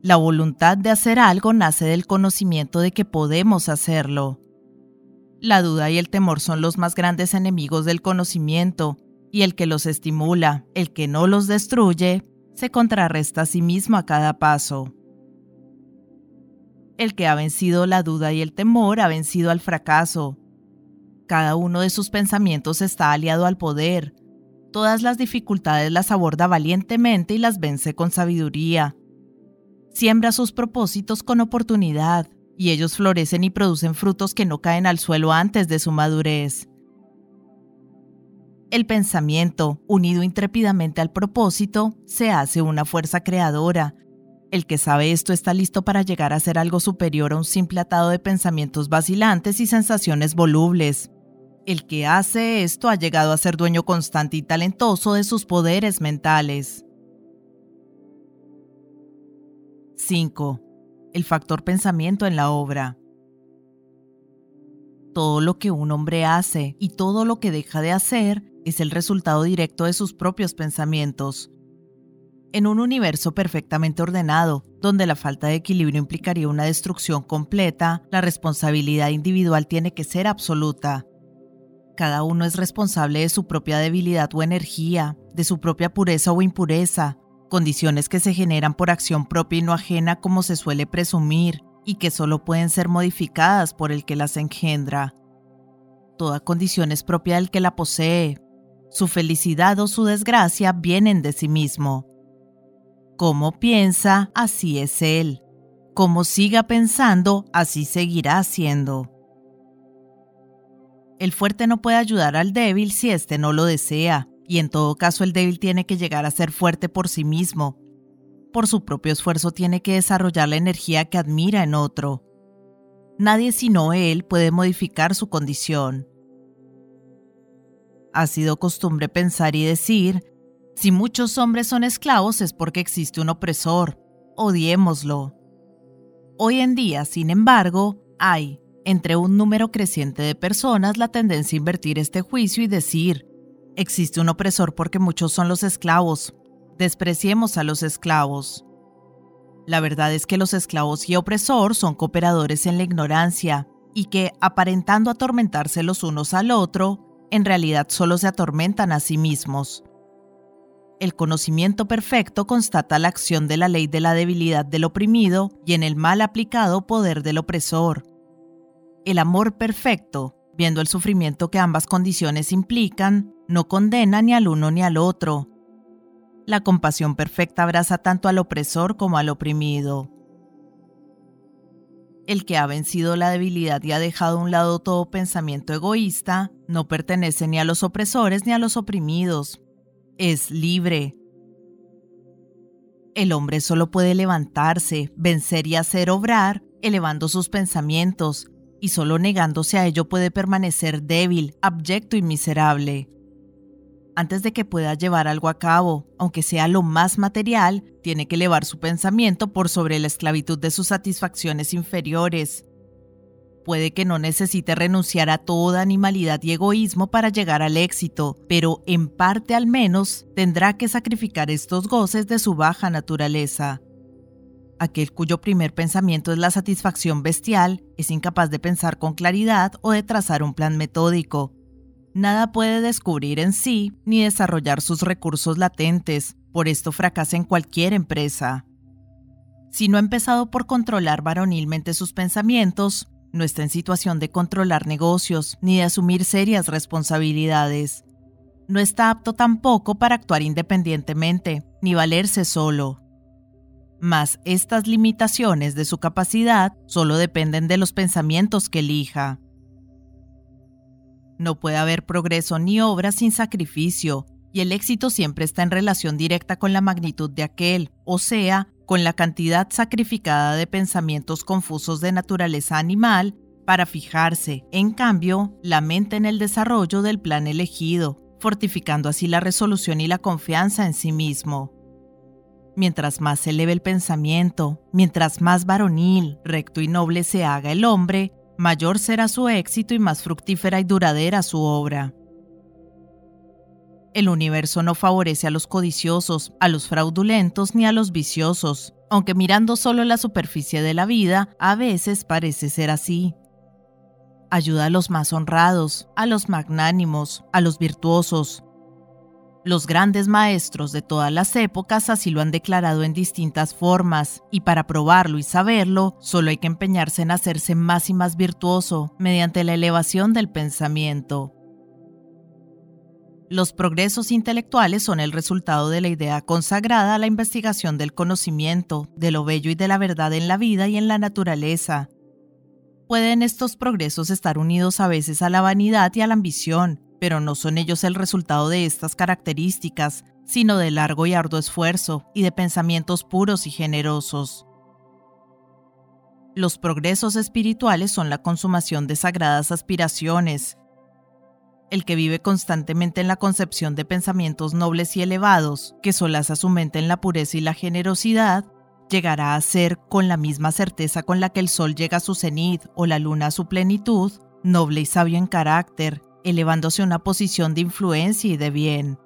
La voluntad de hacer algo nace del conocimiento de que podemos hacerlo. La duda y el temor son los más grandes enemigos del conocimiento, y el que los estimula, el que no los destruye, se contrarresta a sí mismo a cada paso. El que ha vencido la duda y el temor ha vencido al fracaso. Cada uno de sus pensamientos está aliado al poder. Todas las dificultades las aborda valientemente y las vence con sabiduría. Siembra sus propósitos con oportunidad, y ellos florecen y producen frutos que no caen al suelo antes de su madurez. El pensamiento, unido intrépidamente al propósito, se hace una fuerza creadora, el que sabe esto está listo para llegar a ser algo superior a un simple atado de pensamientos vacilantes y sensaciones volubles. El que hace esto ha llegado a ser dueño constante y talentoso de sus poderes mentales. 5. El factor pensamiento en la obra. Todo lo que un hombre hace y todo lo que deja de hacer es el resultado directo de sus propios pensamientos en un universo perfectamente ordenado, donde la falta de equilibrio implicaría una destrucción completa, la responsabilidad individual tiene que ser absoluta. Cada uno es responsable de su propia debilidad o energía, de su propia pureza o impureza, condiciones que se generan por acción propia y no ajena como se suele presumir, y que solo pueden ser modificadas por el que las engendra. Toda condición es propia del que la posee. Su felicidad o su desgracia vienen de sí mismo. Como piensa, así es él. Como siga pensando, así seguirá siendo. El fuerte no puede ayudar al débil si éste no lo desea, y en todo caso el débil tiene que llegar a ser fuerte por sí mismo. Por su propio esfuerzo tiene que desarrollar la energía que admira en otro. Nadie sino él puede modificar su condición. Ha sido costumbre pensar y decir, si muchos hombres son esclavos es porque existe un opresor. Odiémoslo. Hoy en día, sin embargo, hay, entre un número creciente de personas, la tendencia a invertir este juicio y decir, existe un opresor porque muchos son los esclavos. Despreciemos a los esclavos. La verdad es que los esclavos y opresor son cooperadores en la ignorancia y que, aparentando atormentarse los unos al otro, en realidad solo se atormentan a sí mismos. El conocimiento perfecto constata la acción de la ley de la debilidad del oprimido y en el mal aplicado poder del opresor. El amor perfecto, viendo el sufrimiento que ambas condiciones implican, no condena ni al uno ni al otro. La compasión perfecta abraza tanto al opresor como al oprimido. El que ha vencido la debilidad y ha dejado a un lado todo pensamiento egoísta, no pertenece ni a los opresores ni a los oprimidos, es libre. El hombre solo puede levantarse, vencer y hacer obrar, elevando sus pensamientos, y solo negándose a ello puede permanecer débil, abyecto y miserable. Antes de que pueda llevar algo a cabo, aunque sea lo más material, tiene que elevar su pensamiento por sobre la esclavitud de sus satisfacciones inferiores, Puede que no necesite renunciar a toda animalidad y egoísmo para llegar al éxito, pero en parte al menos tendrá que sacrificar estos goces de su baja naturaleza. Aquel cuyo primer pensamiento es la satisfacción bestial es incapaz de pensar con claridad o de trazar un plan metódico. Nada puede descubrir en sí ni desarrollar sus recursos latentes, por esto fracasa en cualquier empresa. Si no ha empezado por controlar varonilmente sus pensamientos, no está en situación de controlar negocios ni de asumir serias responsabilidades. No está apto tampoco para actuar independientemente, ni valerse solo. Mas estas limitaciones de su capacidad solo dependen de los pensamientos que elija. No puede haber progreso ni obra sin sacrificio, y el éxito siempre está en relación directa con la magnitud de aquel, o sea, con la cantidad sacrificada de pensamientos confusos de naturaleza animal para fijarse, en cambio, la mente en el desarrollo del plan elegido, fortificando así la resolución y la confianza en sí mismo. Mientras más se eleve el pensamiento, mientras más varonil, recto y noble se haga el hombre, mayor será su éxito y más fructífera y duradera su obra. El universo no favorece a los codiciosos, a los fraudulentos ni a los viciosos, aunque mirando solo la superficie de la vida, a veces parece ser así. Ayuda a los más honrados, a los magnánimos, a los virtuosos. Los grandes maestros de todas las épocas así lo han declarado en distintas formas, y para probarlo y saberlo, solo hay que empeñarse en hacerse más y más virtuoso mediante la elevación del pensamiento. Los progresos intelectuales son el resultado de la idea consagrada a la investigación del conocimiento, de lo bello y de la verdad en la vida y en la naturaleza. Pueden estos progresos estar unidos a veces a la vanidad y a la ambición, pero no son ellos el resultado de estas características, sino de largo y arduo esfuerzo y de pensamientos puros y generosos. Los progresos espirituales son la consumación de sagradas aspiraciones, el que vive constantemente en la concepción de pensamientos nobles y elevados, que solaza su mente en la pureza y la generosidad, llegará a ser, con la misma certeza con la que el sol llega a su cenit o la luna a su plenitud, noble y sabio en carácter, elevándose a una posición de influencia y de bien.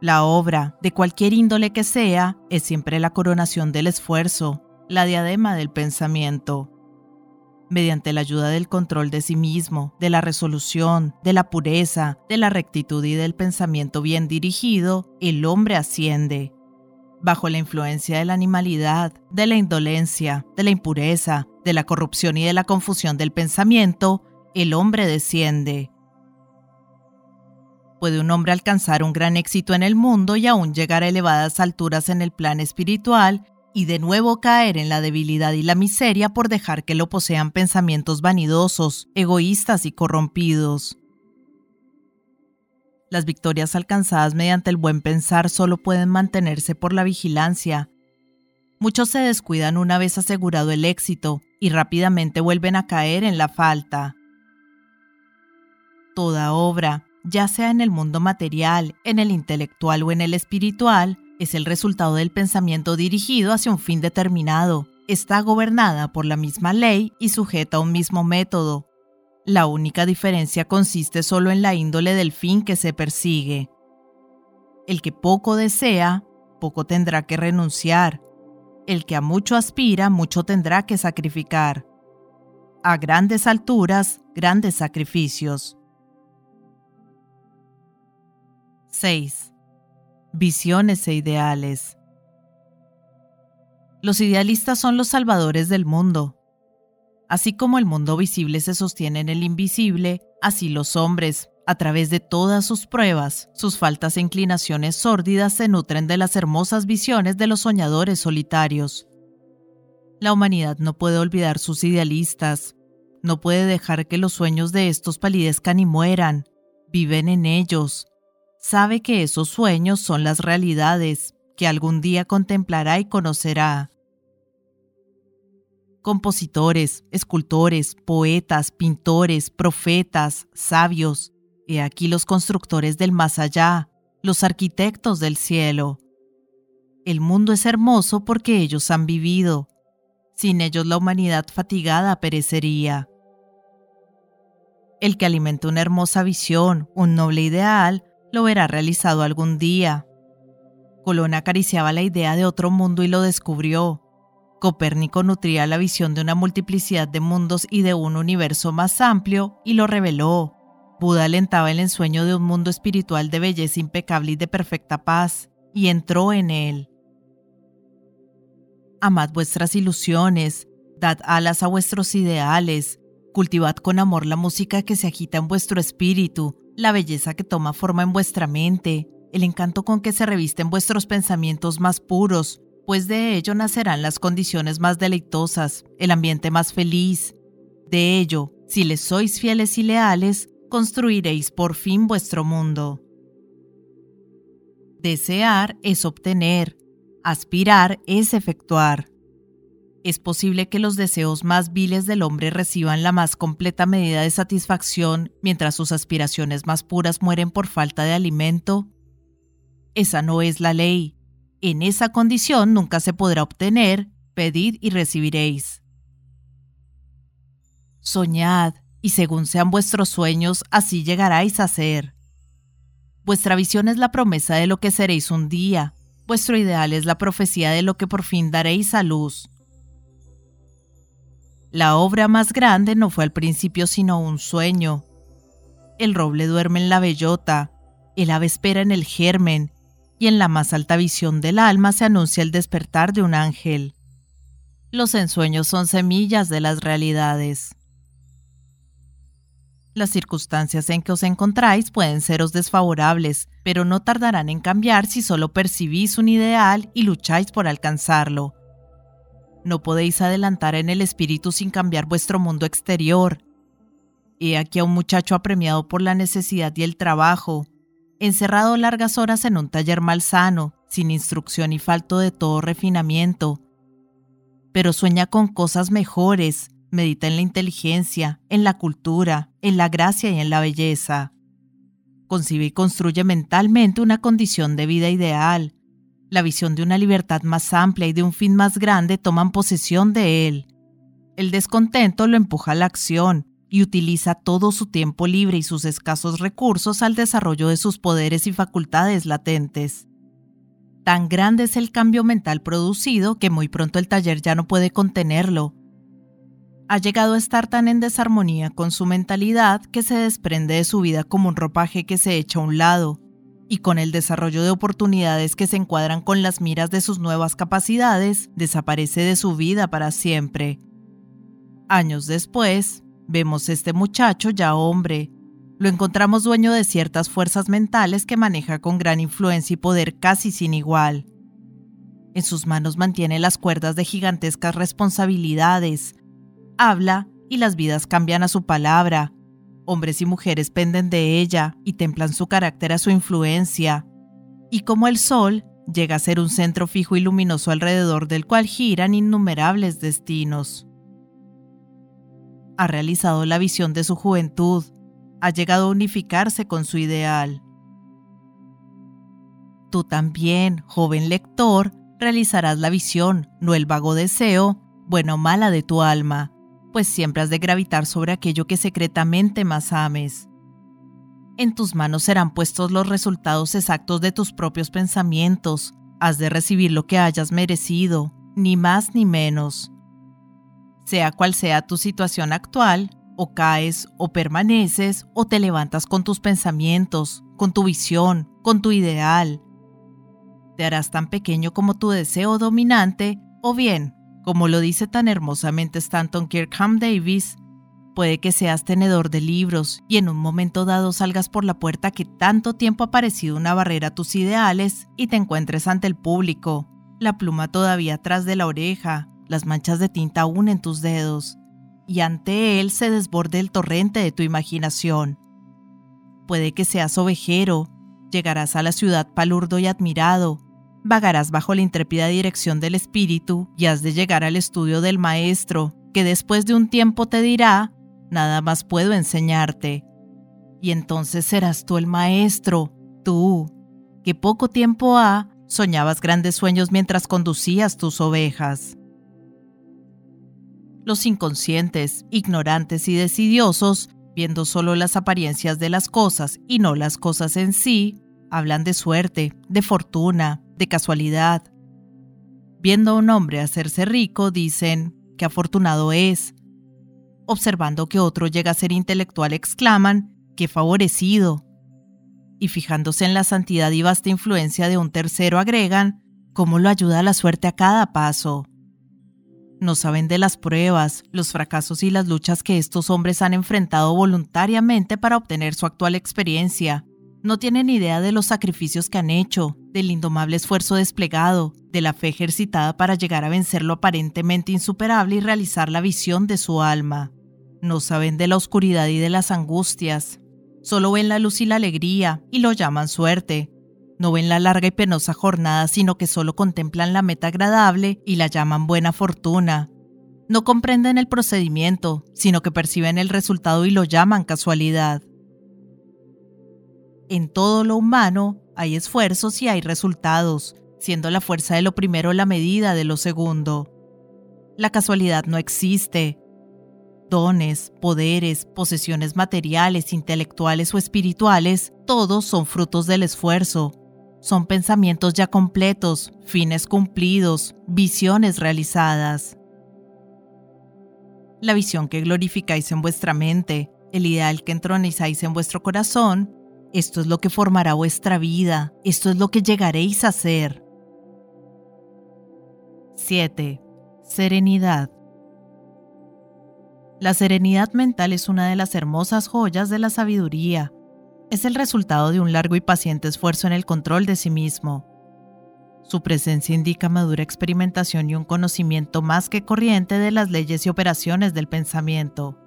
La obra, de cualquier índole que sea, es siempre la coronación del esfuerzo, la diadema del pensamiento mediante la ayuda del control de sí mismo, de la resolución, de la pureza, de la rectitud y del pensamiento bien dirigido, el hombre asciende. Bajo la influencia de la animalidad, de la indolencia, de la impureza, de la corrupción y de la confusión del pensamiento, el hombre desciende. ¿Puede un hombre alcanzar un gran éxito en el mundo y aún llegar a elevadas alturas en el plan espiritual y de nuevo caer en la debilidad y la miseria por dejar que lo posean pensamientos vanidosos, egoístas y corrompidos. Las victorias alcanzadas mediante el buen pensar solo pueden mantenerse por la vigilancia. Muchos se descuidan una vez asegurado el éxito y rápidamente vuelven a caer en la falta. Toda obra, ya sea en el mundo material, en el intelectual o en el espiritual, es el resultado del pensamiento dirigido hacia un fin determinado. Está gobernada por la misma ley y sujeta a un mismo método. La única diferencia consiste solo en la índole del fin que se persigue. El que poco desea, poco tendrá que renunciar. El que a mucho aspira, mucho tendrá que sacrificar. A grandes alturas, grandes sacrificios. 6 visiones e ideales. Los idealistas son los salvadores del mundo. Así como el mundo visible se sostiene en el invisible, así los hombres, a través de todas sus pruebas, sus faltas e inclinaciones sórdidas se nutren de las hermosas visiones de los soñadores solitarios. La humanidad no puede olvidar sus idealistas, no puede dejar que los sueños de estos palidezcan y mueran, viven en ellos, sabe que esos sueños son las realidades que algún día contemplará y conocerá. Compositores, escultores, poetas, pintores, profetas, sabios, he aquí los constructores del más allá, los arquitectos del cielo. El mundo es hermoso porque ellos han vivido. Sin ellos la humanidad fatigada perecería. El que alimenta una hermosa visión, un noble ideal, lo verá realizado algún día. Colón acariciaba la idea de otro mundo y lo descubrió. Copérnico nutría la visión de una multiplicidad de mundos y de un universo más amplio y lo reveló. Buda alentaba el ensueño de un mundo espiritual de belleza impecable y de perfecta paz, y entró en él. Amad vuestras ilusiones, dad alas a vuestros ideales, cultivad con amor la música que se agita en vuestro espíritu, la belleza que toma forma en vuestra mente, el encanto con que se revisten vuestros pensamientos más puros, pues de ello nacerán las condiciones más deleitosas, el ambiente más feliz. De ello, si les sois fieles y leales, construiréis por fin vuestro mundo. Desear es obtener, aspirar es efectuar. Es posible que los deseos más viles del hombre reciban la más completa medida de satisfacción mientras sus aspiraciones más puras mueren por falta de alimento. Esa no es la ley. En esa condición nunca se podrá obtener, pedid y recibiréis. Soñad, y según sean vuestros sueños, así llegaráis a ser. Vuestra visión es la promesa de lo que seréis un día, vuestro ideal es la profecía de lo que por fin daréis a luz. La obra más grande no fue al principio sino un sueño. El roble duerme en la bellota, el ave espera en el germen, y en la más alta visión del alma se anuncia el despertar de un ángel. Los ensueños son semillas de las realidades. Las circunstancias en que os encontráis pueden seros desfavorables, pero no tardarán en cambiar si solo percibís un ideal y lucháis por alcanzarlo. No podéis adelantar en el espíritu sin cambiar vuestro mundo exterior. He aquí a un muchacho apremiado por la necesidad y el trabajo, encerrado largas horas en un taller malsano, sin instrucción y falto de todo refinamiento. Pero sueña con cosas mejores, medita en la inteligencia, en la cultura, en la gracia y en la belleza. Concibe y construye mentalmente una condición de vida ideal, la visión de una libertad más amplia y de un fin más grande toman posesión de él. El descontento lo empuja a la acción y utiliza todo su tiempo libre y sus escasos recursos al desarrollo de sus poderes y facultades latentes. Tan grande es el cambio mental producido que muy pronto el taller ya no puede contenerlo. Ha llegado a estar tan en desarmonía con su mentalidad que se desprende de su vida como un ropaje que se echa a un lado, y con el desarrollo de oportunidades que se encuadran con las miras de sus nuevas capacidades, desaparece de su vida para siempre. Años después, vemos este muchacho ya hombre. Lo encontramos dueño de ciertas fuerzas mentales que maneja con gran influencia y poder casi sin igual. En sus manos mantiene las cuerdas de gigantescas responsabilidades. Habla y las vidas cambian a su palabra, Hombres y mujeres penden de ella y templan su carácter a su influencia. Y como el sol, llega a ser un centro fijo y luminoso alrededor del cual giran innumerables destinos. Ha realizado la visión de su juventud, ha llegado a unificarse con su ideal. Tú también, joven lector, realizarás la visión, no el vago deseo, bueno o mala de tu alma, pues siempre has de gravitar sobre aquello que secretamente más ames. En tus manos serán puestos los resultados exactos de tus propios pensamientos, has de recibir lo que hayas merecido, ni más ni menos. Sea cual sea tu situación actual, o caes o permaneces o te levantas con tus pensamientos, con tu visión, con tu ideal. Te harás tan pequeño como tu deseo dominante, o bien como lo dice tan hermosamente Stanton Kirkham Davis, puede que seas tenedor de libros y en un momento dado salgas por la puerta que tanto tiempo ha parecido una barrera a tus ideales y te encuentres ante el público, la pluma todavía atrás de la oreja, las manchas de tinta aún en tus dedos, y ante él se desborde el torrente de tu imaginación. Puede que seas ovejero, llegarás a la ciudad palurdo y admirado, vagarás bajo la intrépida dirección del Espíritu y has de llegar al estudio del Maestro, que después de un tiempo te dirá, nada más puedo enseñarte. Y entonces serás tú el Maestro, tú, que poco tiempo ha, soñabas grandes sueños mientras conducías tus ovejas. Los inconscientes, ignorantes y decidiosos, viendo solo las apariencias de las cosas y no las cosas en sí, hablan de suerte, de fortuna, de casualidad. Viendo a un hombre hacerse rico, dicen, qué afortunado es. Observando que otro llega a ser intelectual, exclaman, qué favorecido. Y fijándose en la santidad y vasta influencia de un tercero, agregan, cómo lo ayuda la suerte a cada paso. No saben de las pruebas, los fracasos y las luchas que estos hombres han enfrentado voluntariamente para obtener su actual experiencia, No tienen idea de los sacrificios que han hecho, del indomable esfuerzo desplegado, de la fe ejercitada para llegar a vencer lo aparentemente insuperable y realizar la visión de su alma. No saben de la oscuridad y de las angustias. Solo ven la luz y la alegría y lo llaman suerte. No ven la larga y penosa jornada, sino que solo contemplan la meta agradable y la llaman buena fortuna. No comprenden el procedimiento, sino que perciben el resultado y lo llaman casualidad. En todo lo humano hay esfuerzos y hay resultados, siendo la fuerza de lo primero la medida de lo segundo. La casualidad no existe. Dones, poderes, posesiones materiales, intelectuales o espirituales, todos son frutos del esfuerzo. Son pensamientos ya completos, fines cumplidos, visiones realizadas. La visión que glorificáis en vuestra mente, el ideal que entronizáis en vuestro corazón, esto es lo que formará vuestra vida, esto es lo que llegaréis a ser. 7. Serenidad. La serenidad mental es una de las hermosas joyas de la sabiduría. Es el resultado de un largo y paciente esfuerzo en el control de sí mismo. Su presencia indica madura experimentación y un conocimiento más que corriente de las leyes y operaciones del pensamiento.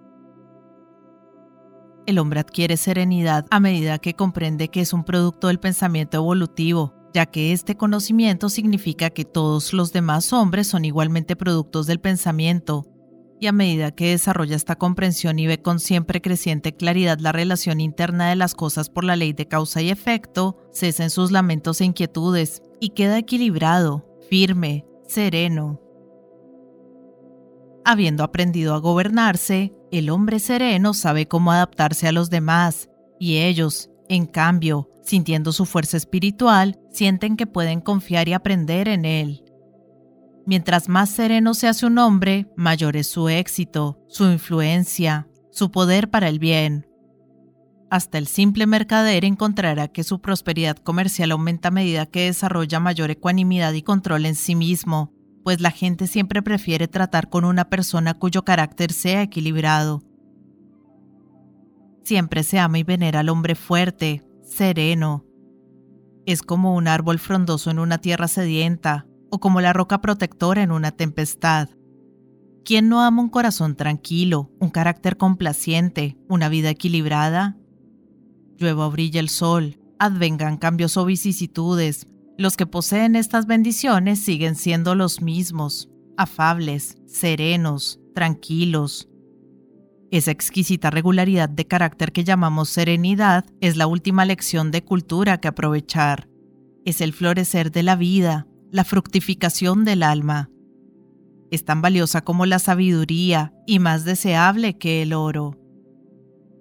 El hombre adquiere serenidad a medida que comprende que es un producto del pensamiento evolutivo, ya que este conocimiento significa que todos los demás hombres son igualmente productos del pensamiento, y a medida que desarrolla esta comprensión y ve con siempre creciente claridad la relación interna de las cosas por la ley de causa y efecto, cesa en sus lamentos e inquietudes y queda equilibrado, firme, sereno. Habiendo aprendido a gobernarse, el hombre sereno sabe cómo adaptarse a los demás, y ellos, en cambio, sintiendo su fuerza espiritual, sienten que pueden confiar y aprender en él. Mientras más sereno se hace un hombre, mayor es su éxito, su influencia, su poder para el bien. Hasta el simple mercader encontrará que su prosperidad comercial aumenta a medida que desarrolla mayor ecuanimidad y control en sí mismo, pues la gente siempre prefiere tratar con una persona cuyo carácter sea equilibrado. Siempre se ama y venera al hombre fuerte, sereno. Es como un árbol frondoso en una tierra sedienta, o como la roca protectora en una tempestad. ¿Quién no ama un corazón tranquilo, un carácter complaciente, una vida equilibrada? Llueva o brilla el sol, advengan cambios o vicisitudes, los que poseen estas bendiciones siguen siendo los mismos, afables, serenos, tranquilos. Esa exquisita regularidad de carácter que llamamos serenidad es la última lección de cultura que aprovechar. Es el florecer de la vida, la fructificación del alma. Es tan valiosa como la sabiduría y más deseable que el oro.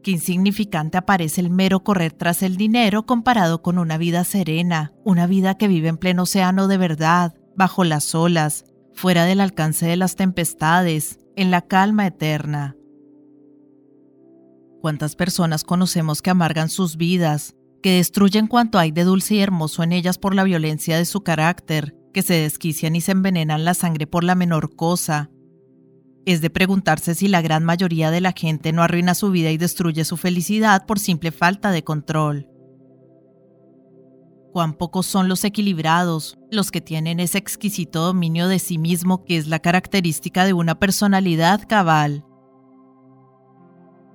Qué insignificante aparece el mero correr tras el dinero comparado con una vida serena, una vida que vive en pleno océano de verdad, bajo las olas, fuera del alcance de las tempestades, en la calma eterna. ¿Cuántas personas conocemos que amargan sus vidas, que destruyen cuanto hay de dulce y hermoso en ellas por la violencia de su carácter, que se desquician y se envenenan la sangre por la menor cosa, es de preguntarse si la gran mayoría de la gente no arruina su vida y destruye su felicidad por simple falta de control. Cuán pocos son los equilibrados, los que tienen ese exquisito dominio de sí mismo que es la característica de una personalidad cabal.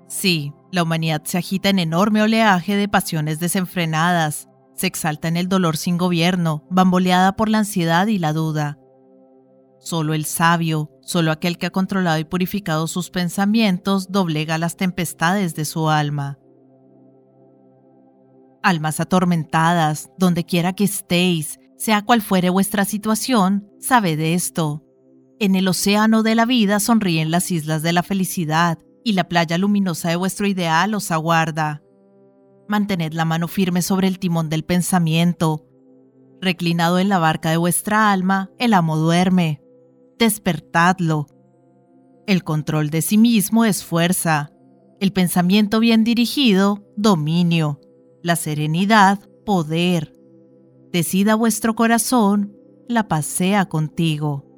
Sí, la humanidad se agita en enorme oleaje de pasiones desenfrenadas, se exalta en el dolor sin gobierno, bamboleada por la ansiedad y la duda. Solo el sabio, solo aquel que ha controlado y purificado sus pensamientos, doblega las tempestades de su alma. Almas atormentadas, donde quiera que estéis, sea cual fuere vuestra situación, sabed esto. En el océano de la vida sonríen las islas de la felicidad, y la playa luminosa de vuestro ideal os aguarda. Mantened la mano firme sobre el timón del pensamiento. Reclinado en la barca de vuestra alma, el amo duerme despertadlo. El control de sí mismo es fuerza, el pensamiento bien dirigido, dominio, la serenidad, poder. Decida vuestro corazón, la pasea contigo.